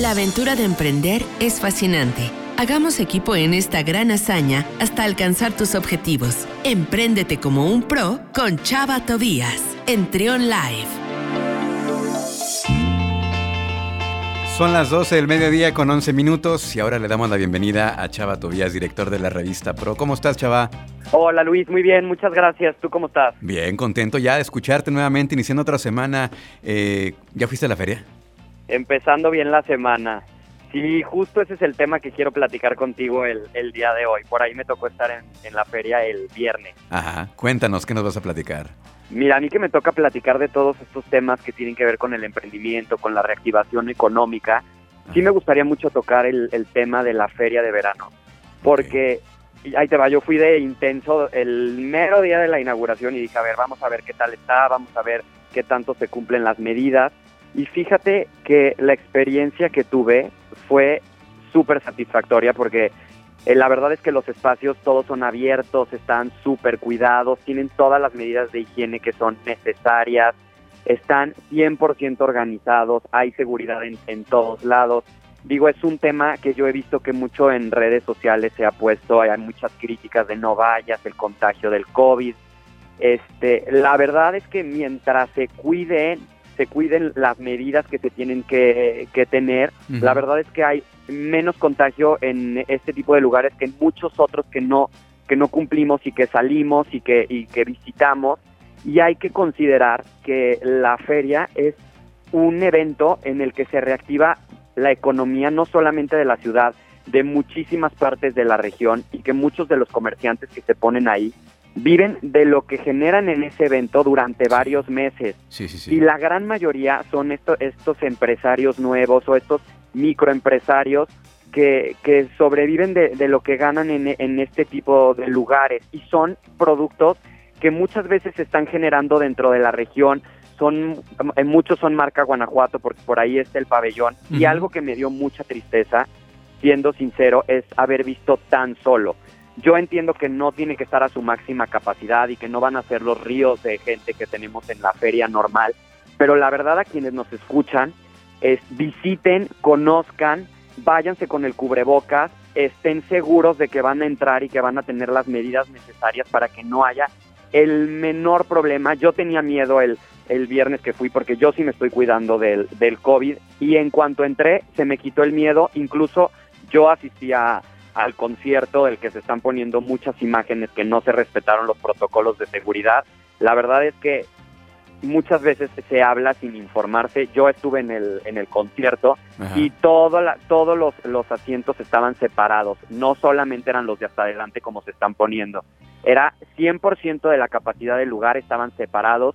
La aventura de emprender es fascinante. Hagamos equipo en esta gran hazaña hasta alcanzar tus objetivos. Empréndete como un pro con Chava Tobías en Trion Live. Son las 12 del mediodía con 11 minutos y ahora le damos la bienvenida a Chava Tobías, director de la revista Pro. ¿Cómo estás, Chava? Hola Luis, muy bien, muchas gracias. ¿Tú cómo estás? Bien, contento ya de escucharte nuevamente, iniciando otra semana. Eh, ¿Ya fuiste a la feria? Empezando bien la semana. Sí, justo ese es el tema que quiero platicar contigo el, el día de hoy. Por ahí me tocó estar en, en, la feria el viernes. Ajá, cuéntanos, ¿qué nos vas a platicar? Mira, a mí que me toca platicar de todos estos temas que tienen que ver con el emprendimiento, con la reactivación económica, Ajá. sí me gustaría mucho tocar el, el, tema de la feria de verano. Porque, okay. ahí te va, yo fui de intenso el mero día de la inauguración y dije, a ver, vamos a ver qué tal está, vamos a ver qué tanto se cumplen las medidas. Y fíjate que la experiencia que tuve fue súper satisfactoria porque eh, la verdad es que los espacios todos son abiertos, están súper cuidados, tienen todas las medidas de higiene que son necesarias, están 100% organizados, hay seguridad en, en, todos lados. Digo, es un tema que yo he visto que mucho en redes sociales se ha puesto, hay muchas críticas de no vayas, el contagio del COVID. Este, la verdad es que mientras se cuiden se cuiden las medidas que se tienen que, que tener. Uh -huh. La verdad es que hay menos contagio en este tipo de lugares que en muchos otros que no que no cumplimos y que salimos y que y que visitamos y hay que considerar que la feria es un evento en el que se reactiva la economía no solamente de la ciudad, de muchísimas partes de la región y que muchos de los comerciantes que se ponen ahí viven de lo que generan en ese evento durante varios meses. Sí, sí, sí. Y la gran mayoría son esto, estos empresarios nuevos o estos microempresarios que, que sobreviven de, de, lo que ganan en, en este tipo de lugares y son productos que muchas veces se están generando dentro de la región. Son, muchos son marca Guanajuato porque por ahí está el pabellón. Uh -huh. Y algo que me dio mucha tristeza, siendo sincero, es haber visto tan solo. Yo entiendo que no tiene que estar a su máxima capacidad y que no van a ser los ríos de gente que tenemos en la feria normal, pero la verdad a quienes nos escuchan es visiten, conozcan, váyanse con el cubrebocas, estén seguros de que van a entrar y que van a tener las medidas necesarias para que no haya el menor problema. Yo tenía miedo el, el viernes que fui porque yo sí me estoy cuidando del, del COVID y en cuanto entré se me quitó el miedo, incluso yo asistía al concierto del que se están poniendo muchas imágenes que no se respetaron los protocolos de seguridad. La verdad es que muchas veces se habla sin informarse. Yo estuve en el, en el concierto Ajá. y todo la, todos los, los asientos estaban separados. No solamente eran los de hasta adelante como se están poniendo. Era 100% de la capacidad del lugar, estaban separados.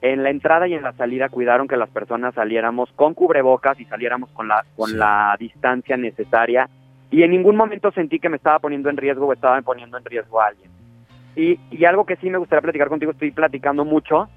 En la entrada y en la salida cuidaron que las personas saliéramos con cubrebocas y saliéramos con la, con sí. la distancia necesaria y en ningún momento sentí que me estaba poniendo en riesgo o estaba poniendo en riesgo a alguien. Y, y algo que sí me gustaría platicar contigo, estoy platicando mucho,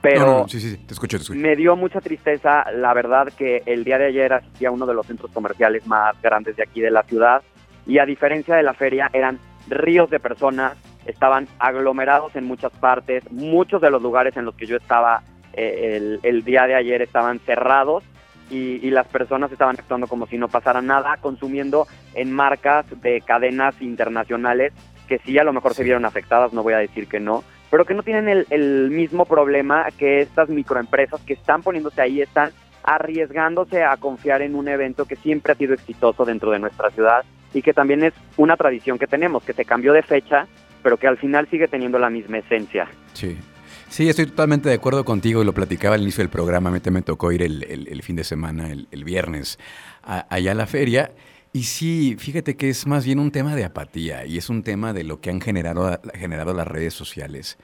pero no, no, sí, sí, te escucho, te escucho. me dio mucha tristeza, la verdad, que el día de ayer asistí a uno de los centros comerciales más grandes de aquí de la ciudad y a diferencia de la feria eran ríos de personas, estaban aglomerados en muchas partes, muchos de los lugares en los que yo estaba eh, el, el día de ayer estaban cerrados y, y, las personas estaban actuando como si no pasara nada, consumiendo en marcas de cadenas internacionales que sí a lo mejor se vieron afectadas, no voy a decir que no, pero que no tienen el, el mismo problema que estas microempresas que están poniéndose ahí, están arriesgándose a confiar en un evento que siempre ha sido exitoso dentro de nuestra ciudad y que también es una tradición que tenemos, que se cambió de fecha, pero que al final sigue teniendo la misma esencia. Sí. Sí, estoy totalmente de acuerdo contigo y lo platicaba al inicio del programa. A mí me tocó ir el, el, fin de semana, el, viernes, allá a la feria. Y sí, fíjate que es más bien un tema de apatía y es un tema de lo que han generado, generado las redes sociales.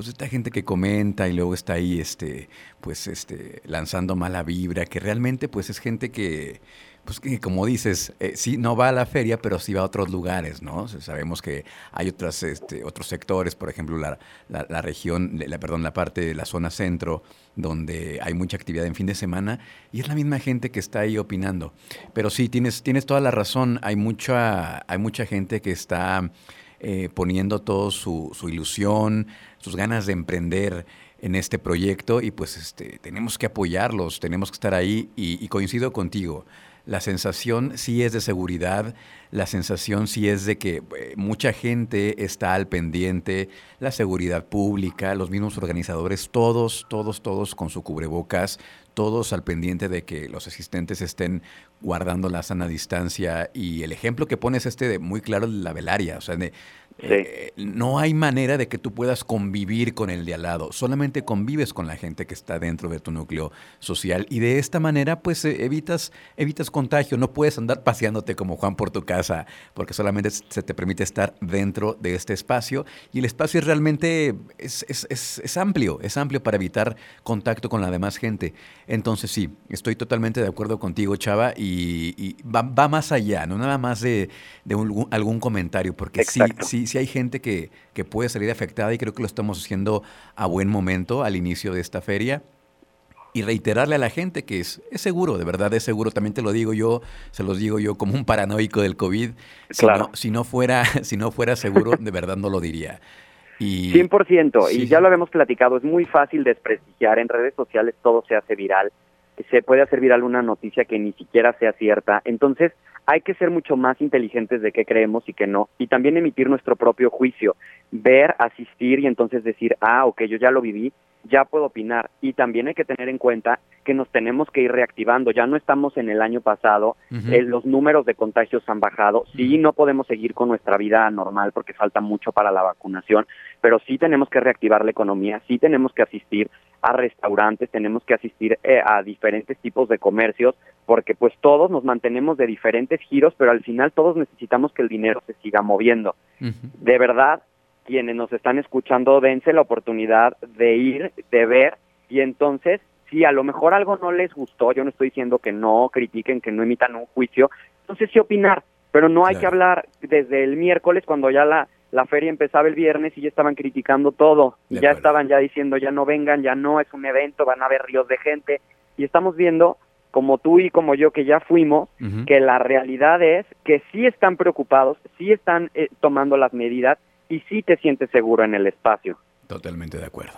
Pues esta gente que comenta y luego está ahí este, pues este, lanzando mala vibra, que realmente pues es gente que, pues que como dices, eh, sí no va a la feria, pero sí va a otros lugares, ¿no? Sabemos que hay otras, este, otros sectores, por ejemplo, la, la, la, región, la, perdón, la parte de la zona centro, donde hay mucha actividad en fin de semana, y es la misma gente que está ahí opinando. Pero sí, tienes, tienes toda la razón, hay mucha, hay mucha gente que está eh, poniendo todo su, su ilusión, sus ganas de emprender en este proyecto y pues este, tenemos que apoyarlos, tenemos que estar ahí y, y coincido contigo. La sensación sí es de seguridad, la sensación sí es de que eh, mucha gente está al pendiente, la seguridad pública, los mismos organizadores, todos, todos, todos con su cubrebocas, todos al pendiente de que los asistentes estén guardando la sana distancia y el ejemplo que pones este de muy claro de la velaria, o sea, de, eh, no hay manera de que tú puedas convivir con el de al lado, solamente convives con la gente que está dentro de tu núcleo social. Y de esta manera pues eh, evitas, evitas contagio, no puedes andar paseándote como Juan por tu casa porque solamente se te permite estar dentro de este espacio. Y el espacio es realmente es, es, es, amplio, es amplio para evitar contacto con la demás gente. Entonces sí, estoy totalmente de acuerdo contigo Chava y, va, va, más allá, no nada más de, de un, algún comentario, porque sí, sí, sí hay gente que, que puede salir afectada y creo que lo estamos haciendo a buen momento al inicio de esta feria y reiterarle a la gente que es, es, seguro, de verdad es seguro, también te lo digo yo, se los digo yo como un paranoico del COVID, claro. si, no, fuera, si no fuera seguro, de verdad no lo diría. Y, 100%, sí. y ya lo habíamos platicado, es muy fácil desprestigiar, en redes sociales todo se hace viral, se puede hacer viral una noticia que ni siquiera sea cierta, entonces hay que ser mucho más inteligentes de qué creemos y qué no, y también emitir nuestro propio juicio, ver, asistir y entonces decir, ah, ok, yo ya lo viví, ya puedo opinar. Y también hay que tener en cuenta que nos tenemos que ir reactivando. Ya no estamos en el año pasado, uh -huh. eh, los números de contagios han bajado. Sí, no podemos seguir con nuestra vida normal porque falta mucho para la vacunación, pero sí tenemos que reactivar la economía, sí tenemos que asistir a restaurantes, tenemos que asistir eh, a diferentes tipos de comercios, porque pues todos nos mantenemos de diferentes giros, pero al final todos necesitamos que el dinero se siga moviendo. Uh -huh. De verdad, quienes nos están escuchando, dense la oportunidad de ir, de ver, y entonces, si a lo mejor algo no les gustó, yo no estoy diciendo que no critiquen, que no emitan un juicio, entonces sí opinar, pero no hay claro. que hablar desde el miércoles cuando ya la, la feria empezaba el viernes y ya estaban criticando todo, y ya estaban ya diciendo ya no vengan, ya no es un evento, van a haber ríos de gente, y estamos viendo como tú y como yo que ya fuimos, uh -huh. que la realidad es que sí están preocupados, sí están eh, tomando las medidas y sí te sientes seguro en el espacio. Totalmente de acuerdo.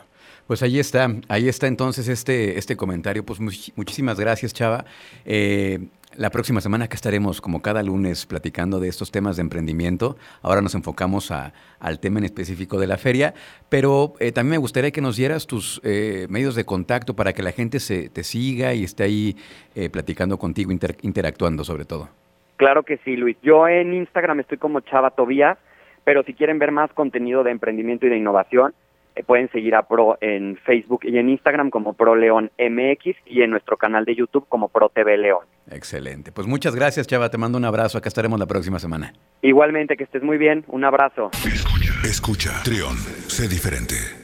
Pues ahí está, ahí está entonces este, este comentario. Pues much muchísimas gracias, Chava. Eh, la próxima semana que estaremos, como cada lunes, platicando de estos temas de emprendimiento. Ahora nos enfocamos a, al tema en específico de la feria, pero eh, también me gustaría que nos dieras tus eh, medios de contacto para que la gente se, te siga y esté ahí eh, platicando contigo, inter, interactuando sobre todo. Claro que sí, Luis. Yo en Instagram estoy como Chava Tobías, pero si quieren ver más contenido de emprendimiento y de innovación, eh, pueden seguir a Pro en Facebook y en Instagram como Pro León MX y en nuestro canal de YouTube como Pro TV León. Excelente. Pues muchas gracias, Chava. Te mando un abrazo. Acá estaremos la próxima semana. Igualmente, que estés muy bien. Un abrazo. Escucha, escucha. Trión, sé diferente.